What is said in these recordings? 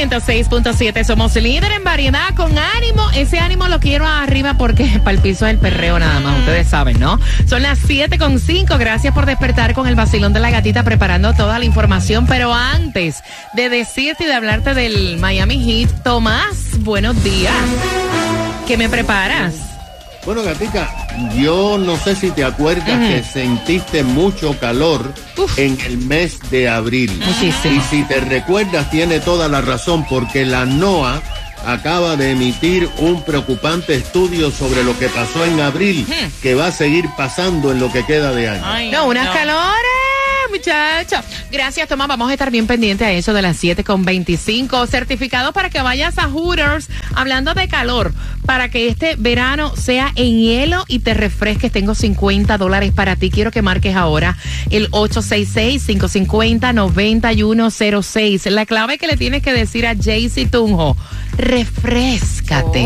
106.7 somos líder en variedad con ánimo. Ese ánimo lo quiero arriba porque para el piso es el perreo nada más, ustedes saben, ¿no? Son las 7.5. Gracias por despertar con el vacilón de la gatita preparando toda la información. Pero antes de decirte y de hablarte del Miami Heat, Tomás, buenos días. ¿Qué me preparas? Bueno, Gatica, yo no sé si te acuerdas que sentiste mucho calor Uf. en el mes de abril. Muchísimo. Y si te recuerdas, tiene toda la razón, porque la NOAA acaba de emitir un preocupante estudio sobre lo que pasó en abril, que va a seguir pasando en lo que queda de año. no, unas calores, muchachos. Gracias, Tomás. Vamos a estar bien pendientes a eso de las 7 con 25. Certificado para que vayas a Hooters. Hablando de calor, para que este verano sea en hielo y te refresques, tengo 50 dólares para ti. Quiero que marques ahora el 866-550-9106. La clave que le tienes que decir a Jaycee Tunjo.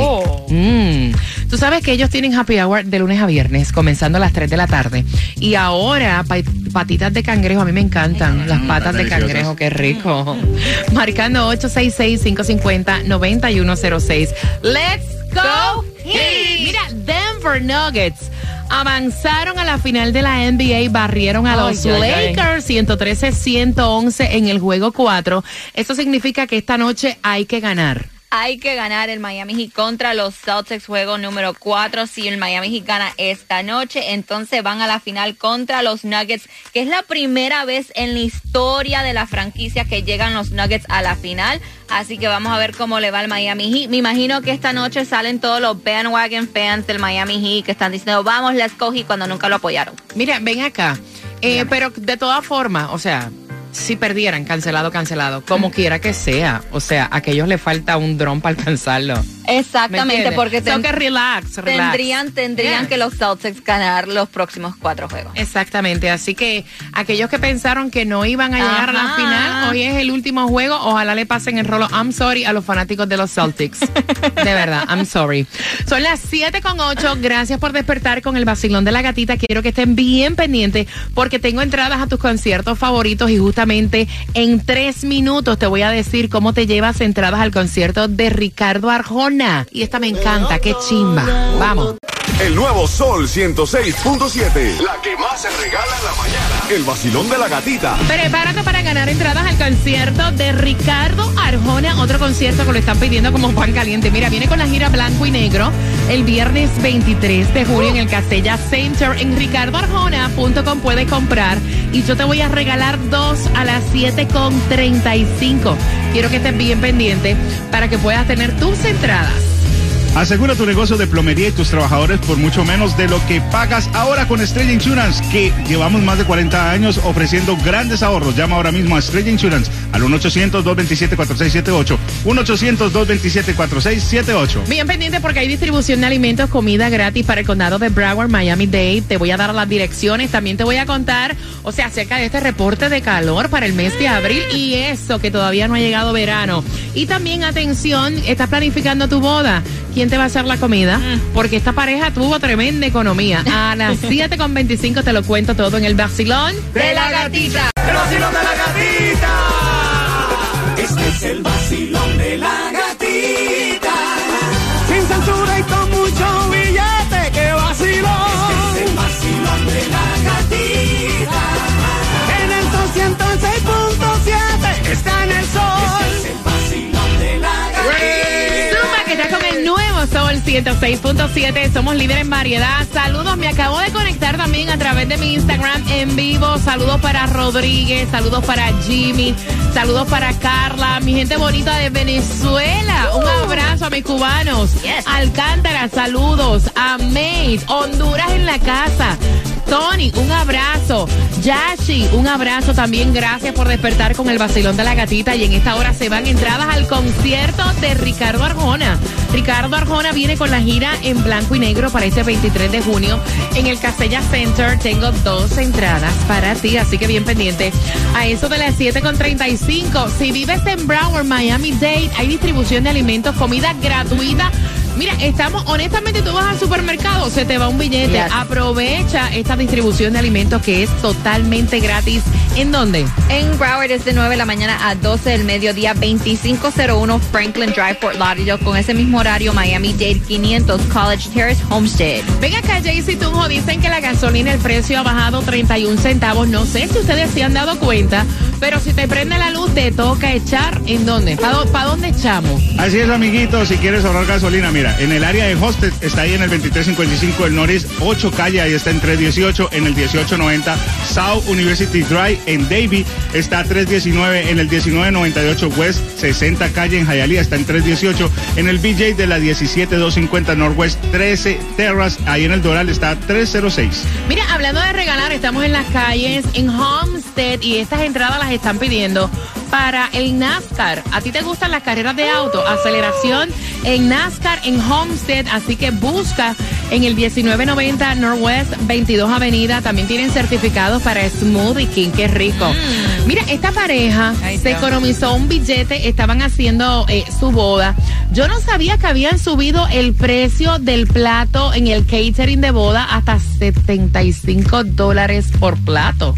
Oh. Mm. Tú sabes que ellos tienen happy hour de lunes a viernes, comenzando a las 3 de la tarde. Y ahora, pa- patitas de cangrejo, a mí me encantan las patas de cangrejo, qué rico. Marcando 866-550-9106. Let's go Heat. Mira, Denver Nuggets. Avanzaron a la final de la NBA, barrieron a los ay. Lakers 113-111 en el juego 4. Esto significa que esta noche hay que ganar. Hay que ganar el Miami Heat contra los Celtics, juego número 4. Si el Miami Heat gana esta noche, entonces van a la final contra los Nuggets, que es la primera vez en la historia de la franquicia que llegan los Nuggets a la final. Así que vamos a ver cómo le va al Miami Heat. Me imagino que esta noche salen todos los bandwagon fans del Miami Heat que están diciendo, vamos, go Heat, cuando nunca lo apoyaron. Mira, ven acá. Eh, pero de todas formas, o sea, si perdieran, cancelado, cancelado, como quiera que sea. O sea, a aquellos le falta un dron para alcanzarlo. ¿Me Exactamente, porque So ten- que relax, relax. tendrían, tendrían Yeah. que los Celtics ganar los próximos cuatro juegos. Exactamente, así que aquellos que pensaron que no iban a llegar a la final, hoy es el último juego, ojalá le pasen el rolo I'm sorry a los fanáticos de los Celtics. De verdad, I'm sorry. Son las 7 con 8, gracias por despertar con el vacilón de la gatita, quiero que estén bien pendientes porque tengo entradas a tus conciertos favoritos y justamente en tres minutos te voy a decir cómo te llevas entradas al concierto de Ricardo Arjona. Y esta me encanta, qué chimba. Vamos. El nuevo Sol 106.7. La que más se regala en la mañana. El vacilón de la gatita. Prepárate para ganar entradas al concierto de Ricardo Arjona, otro concierto que lo están pidiendo como pan caliente. Mira, viene con la gira blanco y negro el viernes 23 de julio en el Castella Center. En ricardoarjona.com puedes comprar y yo te voy a regalar dos a las 7.35. Quiero que estés bien pendiente para que puedas tener tus entradas. Asegura tu negocio de plomería y tus trabajadores por mucho menos de lo que pagas ahora con Estrella Insurance, que llevamos más de 40 años ofreciendo grandes ahorros. Llama ahora mismo a Estrella Insurance al 1-800-227-4678. 1-800-227-4678. Bien pendiente porque hay distribución de alimentos, comida gratis para el condado de Broward, Miami Dade. Te voy a dar las direcciones. También te voy a contar, o sea, acerca de este reporte de calor para el mes de abril y eso que todavía no ha llegado verano. Y también, atención, estás planificando tu boda. ¿Quién va a hacer la comida? Porque esta pareja tuvo tremenda economía. A las 7.25 te lo cuento todo en el vacilón. De la gatita. El vacilón de la gatita. Este es el vacilón de la gatita. 106.7. Somos líderes en variedad. Saludos, me acabo de conectar también a través de mi Instagram en vivo. Saludos para Rodríguez, saludos para Jimmy, saludos para Carla, mi gente bonita de Venezuela. Un abrazo a mis cubanos. Yes. Alcántara, saludos. A Mace, Honduras en la casa. Tony, un abrazo. Yashi, un abrazo también. Gracias por despertar con el vacilón de la gatita. Y en esta hora se van entradas al concierto de Ricardo Arjona. Ricardo Arjona viene con la gira en blanco y negro para este 23 de junio en el Casella Center. Tengo dos entradas para ti, así que bien pendiente. A eso de las 7.35. Si vives en Broward, Miami Dade, hay distribución de alimentos, comida gratuita Mira, estamos, honestamente, tú vas al supermercado, se te va un billete. Aprovecha esta distribución de alimentos que es totalmente gratis. ¿En dónde? En Broward es de 9 de la mañana a 12 del mediodía, 2501 Franklin Drive, Fort Lauderdale. Con ese mismo horario, Miami Dade 500 College Terrace, Homestead. Venga acá, Jaycee Tunjo, dicen que la gasolina, el precio ha bajado 31 centavos. No sé si ustedes se han dado cuenta, pero si te prende la luz, te toca echar. ¿En dónde? ¿Para dónde echamos? Así es, amiguito, si quieres ahorrar gasolina, mira en el área de Hosted está ahí en el 2355 del Norris, 8 calle, ahí está en 318, en el 1890 South University Drive en Davie está 319, en el 1998 West 60 calle en Hialeah está en 318, en el BJ de la 17250 Northwest 13 Terrace, ahí en el Doral está 306. Mira, hablando de regalar, estamos en las calles en Homestead y estas entradas las están pidiendo para el NASCAR. ¿A ti te gustan las carreras de auto? Aceleración en NASCAR en Homestead, así que busca en el 1990 Northwest 22 Avenida. También tienen certificados para Smoothie King, qué rico. Mm. Mira, esta pareja se economizó un billete, estaban haciendo eh, su boda. Yo no sabía que habían subido el precio del plato en el catering de boda hasta 75 dólares por plato.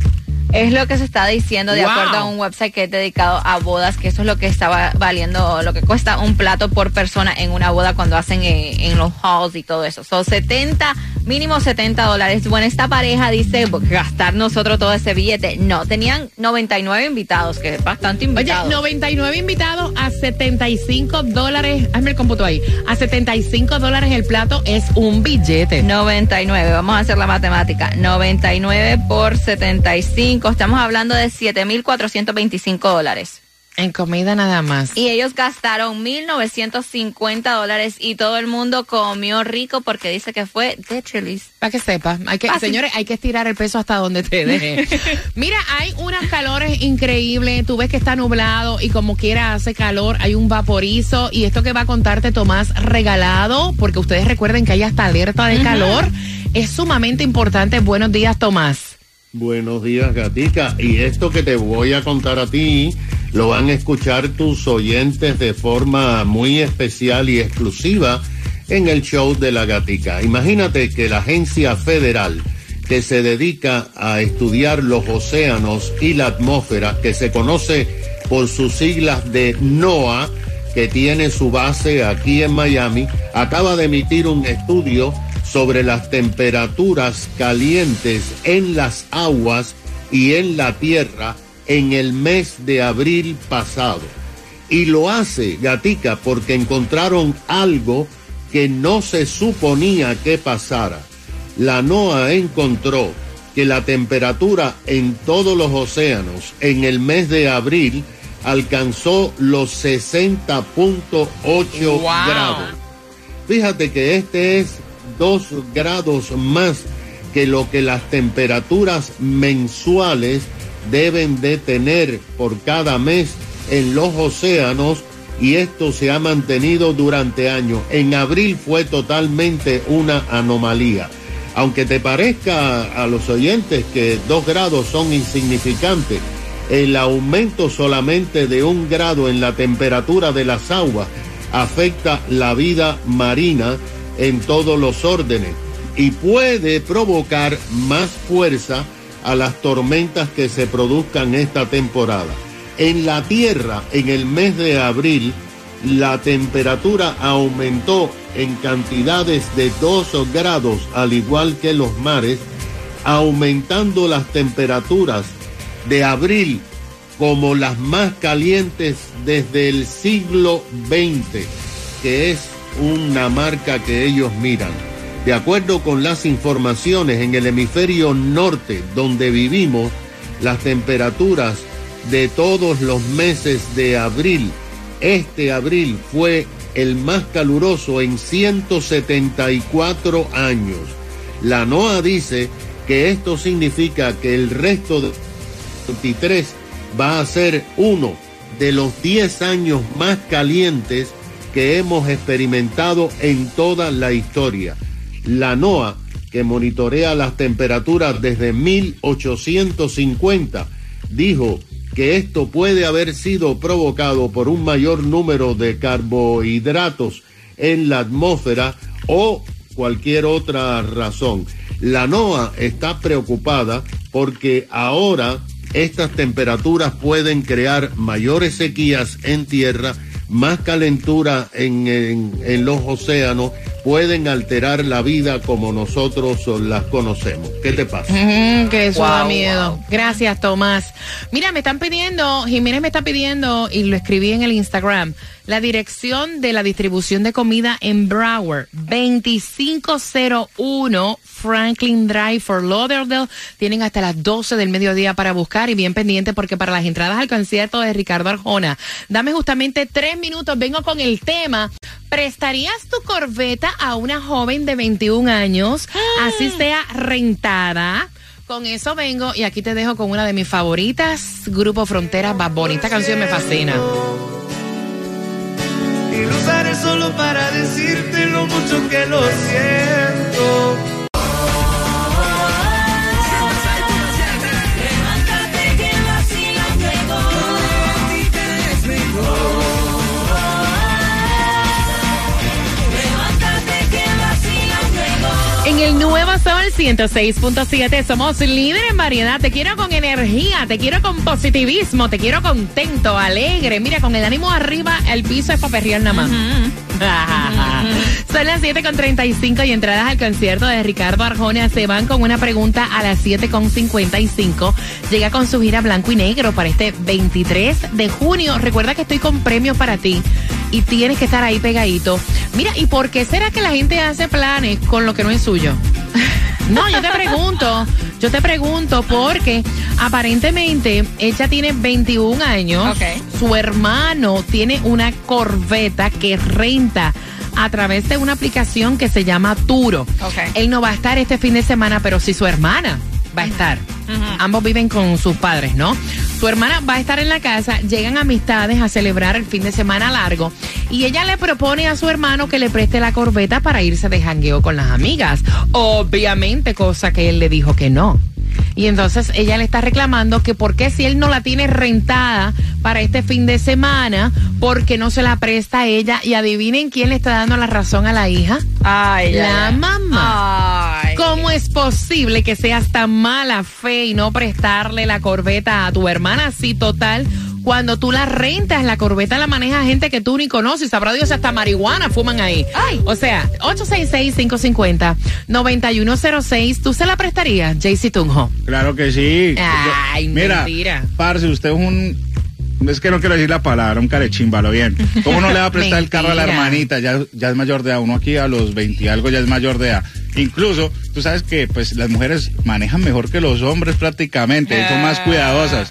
Es lo que se está diciendo de acuerdo a un website que es dedicado a bodas, que eso es lo que estaba valiendo, lo que cuesta un plato por persona en una boda cuando hacen eh, en, los halls y todo eso. Son 70, mínimo 70 dólares. Bueno, esta pareja dice gastar nosotros todo ese billete. No, tenían 99 invitados, que es bastante invitados. Oye, 99 invitados a 75 dólares. Hazme el cómputo ahí. A 75 dólares el plato es un billete. 99, vamos a hacer la matemática. 99 por 75 estamos hablando de 7.425 dólares. En comida nada más. Y ellos gastaron 1.950 dólares y todo el mundo comió rico porque dice que fue de chilis. Para que sepa, hay que, señores, hay que estirar el peso hasta donde te deje. Mira, hay unas calores increíbles, tú ves que está nublado y como quiera hace calor, hay un vaporizo y esto que va a contarte Tomás regalado, porque ustedes recuerden que hay hasta alerta de calor, es sumamente importante. Buenos días, Tomás. Buenos días, Gatica. Y esto que te voy a contar a ti lo van a escuchar tus oyentes de forma muy especial y exclusiva en el show de la Gatica. Imagínate que la agencia federal que se dedica a estudiar los océanos y la atmósfera, que se conoce por sus siglas de NOAA, que tiene su base aquí en Miami, acaba de emitir un estudio sobre las temperaturas calientes en las aguas y en la tierra en el mes de abril pasado. Y lo hace, Gatica, porque encontraron algo que no se suponía que pasara. La NOAA encontró que la temperatura en todos los océanos en el mes de abril alcanzó los 60.8 grados. Fíjate que este es dos grados más que lo que las temperaturas mensuales deben de tener por cada mes en los océanos y esto se ha mantenido durante años. En abril fue totalmente una anomalía. Aunque te parezca a los oyentes que dos grados son insignificantes, el aumento solamente de un grado en la temperatura de las aguas afecta la vida marina en todos los órdenes y puede provocar más fuerza a las tormentas que se produzcan esta temporada. En la Tierra, en el mes de abril, la temperatura aumentó en cantidades de 2 grados, al igual que los mares, aumentando las temperaturas de abril como las más calientes desde el siglo XX, que es una marca que ellos miran. De acuerdo con las informaciones en el hemisferio norte donde vivimos, las temperaturas de todos los meses de abril, este abril fue el más caluroso en 174 años. La NOAA dice que esto significa que el resto de 23 va a ser uno de los 10 años más calientes que hemos experimentado en toda la historia. La NOAA, que monitorea las temperaturas desde 1850, dijo que esto puede haber sido provocado por un mayor número de carbohidratos en la atmósfera o cualquier otra razón. La NOAA está preocupada porque ahora estas temperaturas pueden crear mayores sequías en tierra, más calentura en, en- en los océanos, pueden alterar la vida como nosotros las conocemos. ¿Qué te pasa? Mm, que eso Wow, da miedo. wow. Gracias, Tomás. Mira, me están pidiendo, Jiménez me está pidiendo, y lo escribí en el Instagram, la dirección de la distribución de comida en Broward, 2501 Franklin Drive for Lauderdale. Tienen hasta las 12 del mediodía para buscar y bien pendiente porque para las entradas al concierto de Ricardo Arjona, dame justamente tres minutos, vengo con el tema. ¿Prestarías tu corbeta a una joven de 21 años, así sea rentada? Con eso vengo y aquí te dejo con una de mis favoritas, Grupo Fronteras Bad Bunny. Esta canción me fascina. Solo para decirte lo mucho que lo siento. El nuevo Sol 106.7 somos líder en variedad. Te quiero con energía, te quiero con positivismo, te quiero contento, alegre. Mira, con el ánimo arriba, el piso es para perrear nada más. Son las 7.35 y entradas al concierto de Ricardo Arjona se van con una pregunta a las 7.55. Llega con su gira blanco y negro para este 23 de junio. Recuerda que estoy con premios para ti y tienes que estar ahí pegadito. Mira, ¿y por qué será que la gente hace planes con lo que no es suyo? No, yo te pregunto, yo te pregunto porque aparentemente ella tiene 21 años, su hermano tiene una corbeta que renta a través de una aplicación que se llama Turo. Él no va a estar este fin de semana, pero sí su hermana va a estar. Ambos viven con sus padres, ¿no? Su hermana va a estar en la casa, llegan amistades a celebrar el fin de semana largo y ella le propone a su hermano que le preste la corbeta para irse de jangueo con las amigas. Obviamente, cosa que él le dijo que no. Y entonces ella le está reclamando que por qué si él no la tiene rentada para este fin de semana, porque no se la presta a ella. Y adivinen quién le está dando la razón a la hija. Ay, La mamá. Ay. ¿Cómo es posible que seas tan mala fe y no prestarle la corbeta a tu hermana? Sí, total. Cuando tú la rentas, la corbeta la maneja gente que tú ni conoces. Sabrá Dios, hasta marihuana fuman ahí. Ay. O sea, 866-550-9106. ¿Tú se la prestarías, JC Tunjo? Claro que sí. Ay, Mira, mentira. parce, usted es un... Es que no quiero decir la palabra, un carechimbalo bien. ¿Cómo no le va a prestar el carro a la hermanita? Ya, ya es mayor de edad. Uno aquí a los 20 y algo ya es mayor de edad. Incluso, tú sabes que pues las mujeres manejan mejor que los hombres prácticamente, son más cuidadosas.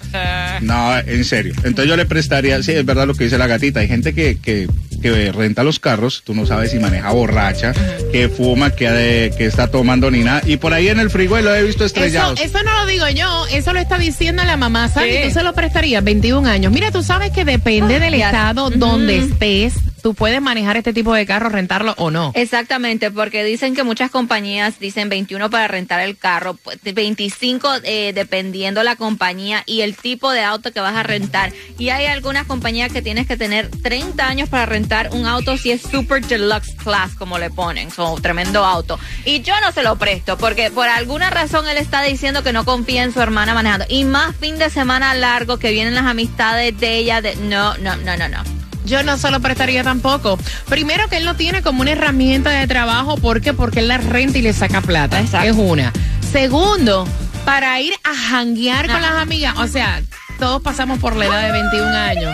No, en serio. Entonces yo le prestaría, sí, es verdad lo que dice la gatita. Hay gente que, que, que renta los carros, tú no sabes si maneja borracha, que fuma, que, eh, que está tomando ni nada. Y por ahí en el freeway lo he visto Eso, estrellados. eso no lo digo yo, eso lo está diciendo la mamá. ¿Sabes? Sí. Tú se lo prestarías 21 años. Mira, tú sabes que depende del ya. estado donde estés, tú puedes manejar este tipo de carro, rentarlo o no. Exactamente, porque dicen que muchas compañías dicen 21 para rentar el carro, pues, 25 eh, dependiendo la compañía y el tipo de auto que vas a rentar. Y hay algunas compañías que tienes que tener 30 años para rentar un auto si es super deluxe class, como le ponen, son tremendo auto. Y yo no se lo presto, porque por alguna razón él está diciendo que no confía en su hermana manejando. Y más fin de semana largo que vienen las amistades de ella, de no, no, no, no, no. Yo no se lo prestaría tampoco. Primero que él no tiene como una herramienta de trabajo, ¿por qué? Porque él la renta y le saca plata. Exacto. Es una. Segundo, para ir a janguear con las amigas, o sea, todos pasamos por la edad de 21 años.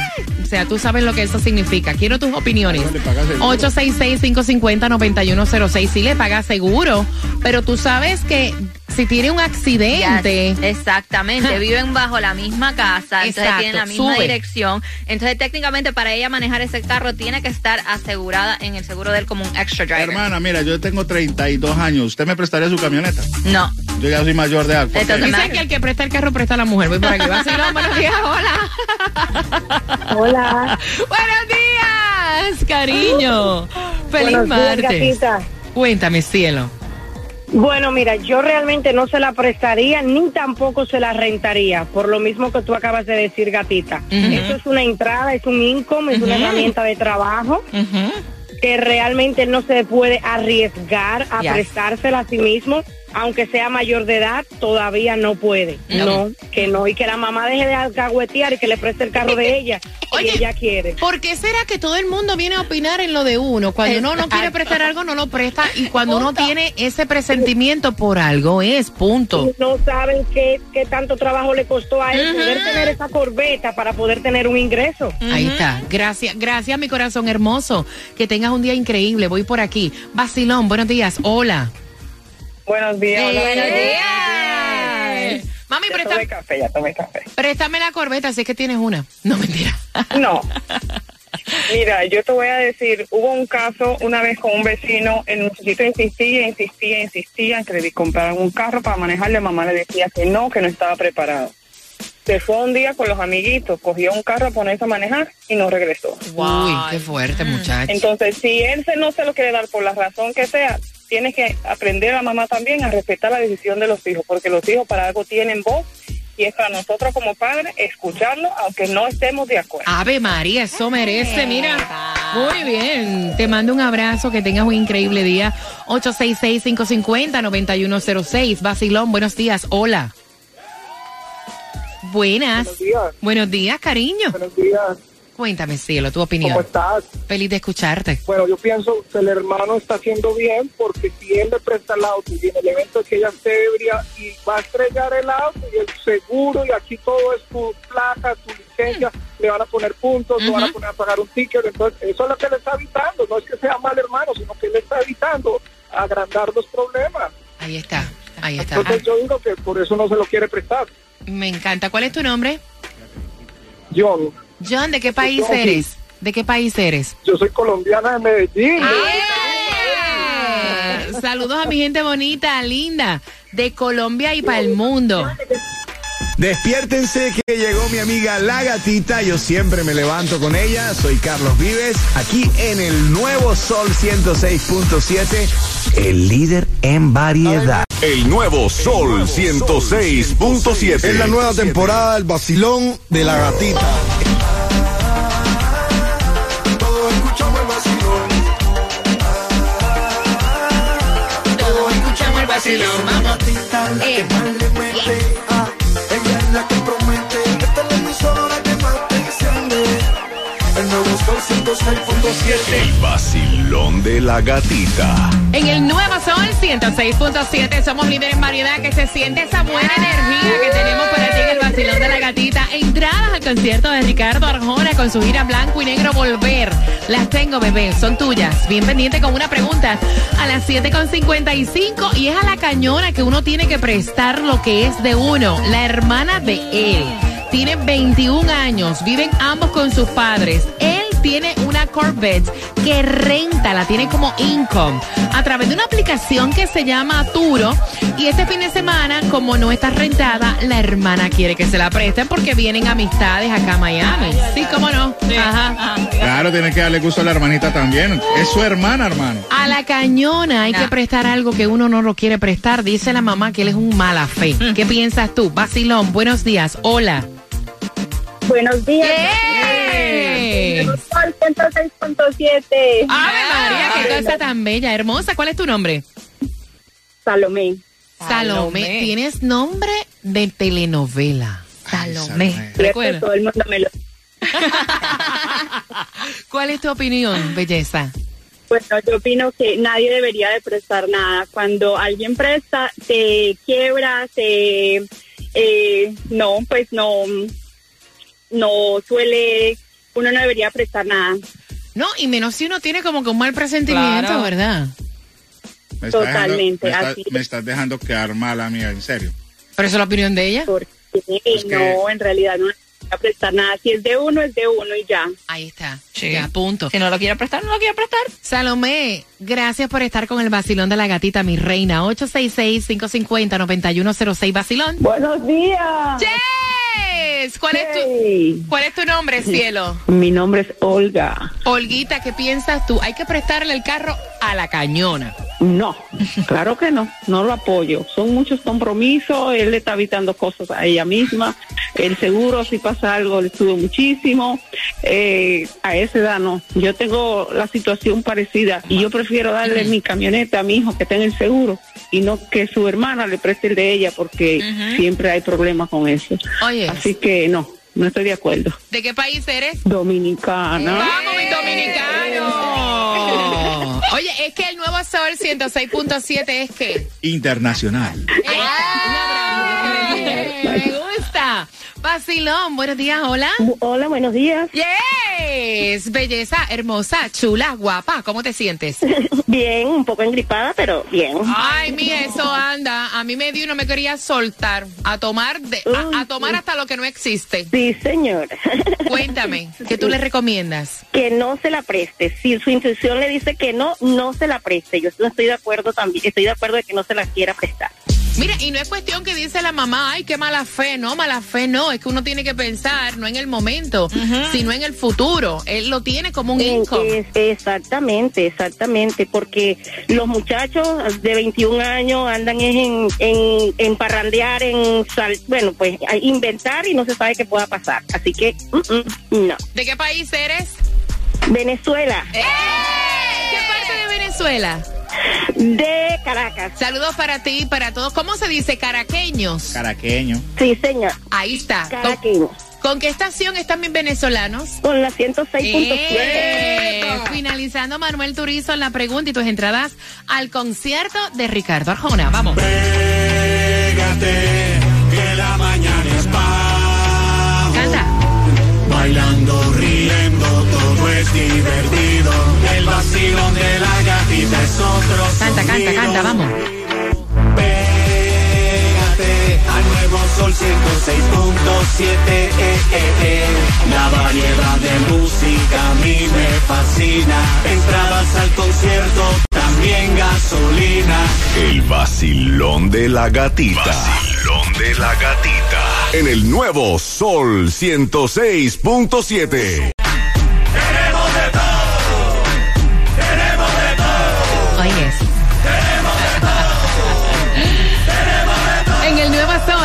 O sea, tú sabes lo que eso significa. Quiero tus opiniones. le pagas seguro? 866-550-9106. Sí le pagas seguro, pero tú sabes que si tiene un accidente. Yes, exactamente, viven bajo la misma casa, entonces Exacto, tienen la misma sube. dirección. Entonces, técnicamente, para ella manejar ese carro, tiene que estar asegurada en el seguro de él como un extra driver. Hermana, mira, yo tengo 32 años. ¿Usted me prestaría su camioneta? No. Yo ya soy mayor de edad. Entonces, Dicen que el que presta el carro presta a la mujer. Voy por aquí. Vacilón, buenos días, hola. Hola. Buenos días, cariño. Feliz días, martes. Cuéntame, cielo. Bueno, mira, yo realmente no se la prestaría ni tampoco se la rentaría, por lo mismo que tú acabas de decir, gatita. Eso es una entrada, es un income, es una herramienta de trabajo que realmente no se puede arriesgar a Yes. prestársela a sí mismo, aunque sea mayor de edad, todavía no puede. No. No, que no, y que la mamá deje de alcahuetear y que le preste el carro de ella, Oye, si ella quiere. ¿Por qué será que todo el mundo viene a opinar en lo de uno? Cuando uno no quiere prestar algo, no lo presta. Y cuando uno tiene ese presentimiento por algo, es punto. Y no saben qué, qué tanto trabajo le costó a él poder tener esa corbeta para poder tener un ingreso. Ahí está. Gracias, gracias, mi corazón hermoso. Que tengas un día increíble. Voy por aquí. Vacilón, buenos días. Hola. Buenos días. hola. Buenos días. Mami, Ya presta- tomé café, ya tomé café. préstame la corbeta, si es que tienes una. No, mentira. No. Mira, yo te voy a decir, hubo un caso una vez con un vecino, el muchachito insistía, insistía, insistía en que le compraran un carro para manejar, la mamá le decía que no, que no estaba preparado. Se fue un día con los amiguitos, cogió un carro a ponerse a manejar y no regresó. Uy, qué fuerte, muchacho. Entonces, si él se, no se lo quiere dar por la razón que sea, tiene que aprender a la mamá también a respetar la decisión de los hijos, porque los hijos para algo tienen voz y es para nosotros como padres escucharlo, aunque no estemos de acuerdo. Ave María, eso merece, mira. Muy bien. Te mando un abrazo, que tengas un increíble día. 866-550-9106. Vacilón, buenos días. Hola. Buenas. Buenos días. Buenos días, cariño. Buenos días, Cuéntame, cielo, tu ¿cómo opinión. estás? Feliz de escucharte. Bueno, yo pienso que el hermano está haciendo bien porque si él le presta el auto y en el evento que ella esté ebria y va a estrellar el auto y el seguro y aquí todo es tu placa, tu licencia, le van a poner puntos, le van a poner a pagar un ticket, entonces eso es lo que le está evitando, no es que sea mal hermano, sino que le está evitando agrandar los problemas. Ahí está, ahí está. Entonces yo digo que por eso no se lo quiere prestar. Me encanta. ¿Cuál es tu nombre? John, John, ¿de qué país eres? ¿De qué país eres? yo soy colombiana de Medellín. ¡Eh! Saludos a mi gente bonita, linda, de Colombia y para el mundo. Despiértense que llegó mi amiga La Gatita. Yo siempre me levanto con ella. Soy Carlos Vives, aquí en el nuevo Sol 106.7, el líder en variedad. El nuevo Sol 106.7. Es la nueva temporada del vacilón de la gatita. Escuchamos el vacilón. La 106.7. El vacilón de la gatita. En el Nuevo Sol 106.7 somos líderes en variedad que se siente esa buena energía que tenemos para ti en el vacilón de la gatita. Entradas al concierto de Ricardo Arjona con su gira blanco y negro Volver. Las tengo, bebé, son tuyas. Bien pendiente con una pregunta a las 7.55 y es a la cañona que uno tiene que prestar lo que es de uno, la hermana de él. Tiene 21 años, viven ambos con sus padres. Él tiene una Corvette que renta, la tiene como income a través de una aplicación que se llama Turo. Y este fin de semana, como no está rentada, la hermana quiere que se la presten porque vienen amistades acá a Miami. Sí, cómo no. Ajá. Claro, tiene que darle gusto a la hermanita también. Es su hermana, hermano. A la cañona hay que prestar algo que uno no lo quiere prestar. Dice la mamá que él es un mala fe. ¿Qué piensas tú? Vacilón, buenos días. Hola. Buenos días. ¡Eh! Sol 106.7. Ave María, qué cosa tan bella, hermosa. ¿Cuál es tu nombre? Salomé. Salomé. Salomé. Tienes nombre de telenovela. Salomé. Recuerda. Todo el mundo me lo ¿Cuál es tu opinión, belleza? Bueno, yo opino que nadie debería de prestar nada. Cuando alguien presta, se quiebra, se... eh, no, pues no, no suele, uno no debería prestar nada. No, y menos si uno tiene como que un mal presentimiento, Claro. ¿verdad? Me estás dejando- Totalmente, me, estás- así me estás dejando quedar mal a mí, en serio. Pero esa es la opinión de ella. Porque que- no, en realidad no necesita prestar nada. Si es de uno, es de uno y ya. Ahí está. Sí. Ya, punto. Si no lo quiere prestar, no lo quiere prestar. Salomé, gracias por estar con el vacilón de la gatita, mi reina. 866-550-9106, vacilón. Buenos días. ¿Cuál, es tu. ¿Cuál es tu nombre, cielo? Mi nombre es Olga. Olguita, ¿qué piensas tú? Hay que prestarle el carro a la cañona. No, claro que no, no lo apoyo. Son muchos compromisos, él le está evitando cosas a ella misma. El seguro, si pasa algo, le sube muchísimo. Eh, a esa edad no. Yo tengo la situación parecida y yo prefiero darle mi camioneta a mi hijo que tenga el seguro y no que su hermana le preste el de ella porque siempre hay problemas con eso. Oye. Así que no, no estoy de acuerdo. ¿De qué país eres? Dominicana. ¡Vamos, mi dominicano! Oye, es que el nuevo Sol 106.7 es que... Internacional. Me gusta. Vacilón, buenos días, hola. Hola, buenos días. Yes, belleza, hermosa, chula, guapa, ¿cómo te sientes? Bien, un poco engripada, pero bien. Ay, mi eso anda. A mí me dio y no me quería soltar. A tomar de, a, a tomar hasta lo que no existe. Sí, señor. Cuéntame, ¿qué tú le recomiendas? que no se la preste. Si su intuición le dice que no, no se la preste. Yo no estoy de acuerdo también, estoy de acuerdo de que no se la quiera prestar. Mira, y no es cuestión que dice la mamá, ay, qué mala fe, no, mala fe, no, es que uno tiene que pensar no en el momento, sino en el futuro. Él lo tiene como un Eh, income. es- exactamente, exactamente, porque los muchachos de 21 años andan en, en, en parrandear, en sal, bueno, pues inventar y no se sabe qué pueda pasar. Así que, mm, mm, no. ¿De qué país eres? Venezuela, ¡Eh! ¿Qué parte de Venezuela? De Caracas. Saludos para ti y para todos. ¿Cómo se dice? Caraqueños. Caraqueño. Sí, señor, Ahí está. ¿Con, caraqueño. con qué estación están mis venezolanos? Con la 106.7. Eh, finalizando Manuel Turizo en la pregunta y tus entradas al concierto de Ricardo Arjona. Vamos. Pégate, que la mañana es Canta. Bailando, riendo, todo es divertido. El vacilón de la Canta, canta, canta, vamos. Pégate al nuevo sol 106.7. eh, eh, eh. La variedad de música a mí me fascina. Entradas al concierto, también gasolina. El vacilón de la gatita. Vacilón de la gatita. En el nuevo Sol 106.7.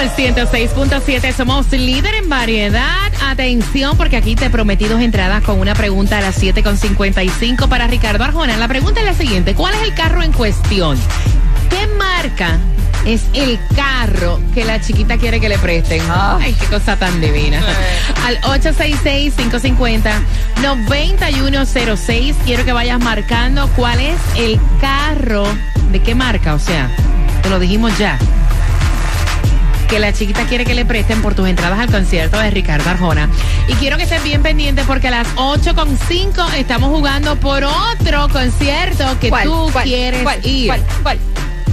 Nuevo Sol 106.7 somos líder en variedad. Atención, porque aquí te prometí dos entradas con una pregunta a las 7.55 para Ricardo Arjona. La pregunta es la siguiente: ¿Cuál es el carro en cuestión? ¿Qué marca es el carro que la chiquita quiere que le presten? Ay, qué cosa tan divina. Al 866-550-9106. Quiero que vayas marcando cuál es el carro. ¿De qué marca? O sea, te lo dijimos ya que la chiquita quiere que le presten por tus entradas al concierto de Ricardo Arjona. Y quiero que estés bien pendiente porque a las 8.5 estamos jugando por otro concierto que ¿Cuál? tú ¿Cuál? quieres ¿Cuál? ir. ¿Cuál? ¿Cuál?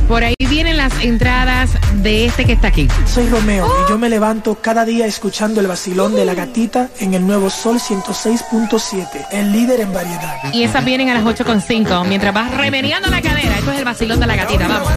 Por ahí vienen las entradas de este que está aquí. Soy Romeo y yo me levanto cada día escuchando el vacilón de la gatita en el nuevo Sol 106.7, el líder en variedad. Y esas vienen a las 8.5 mientras vas remeniando la cadera. Esto es el vacilón de la gatita. Vamos.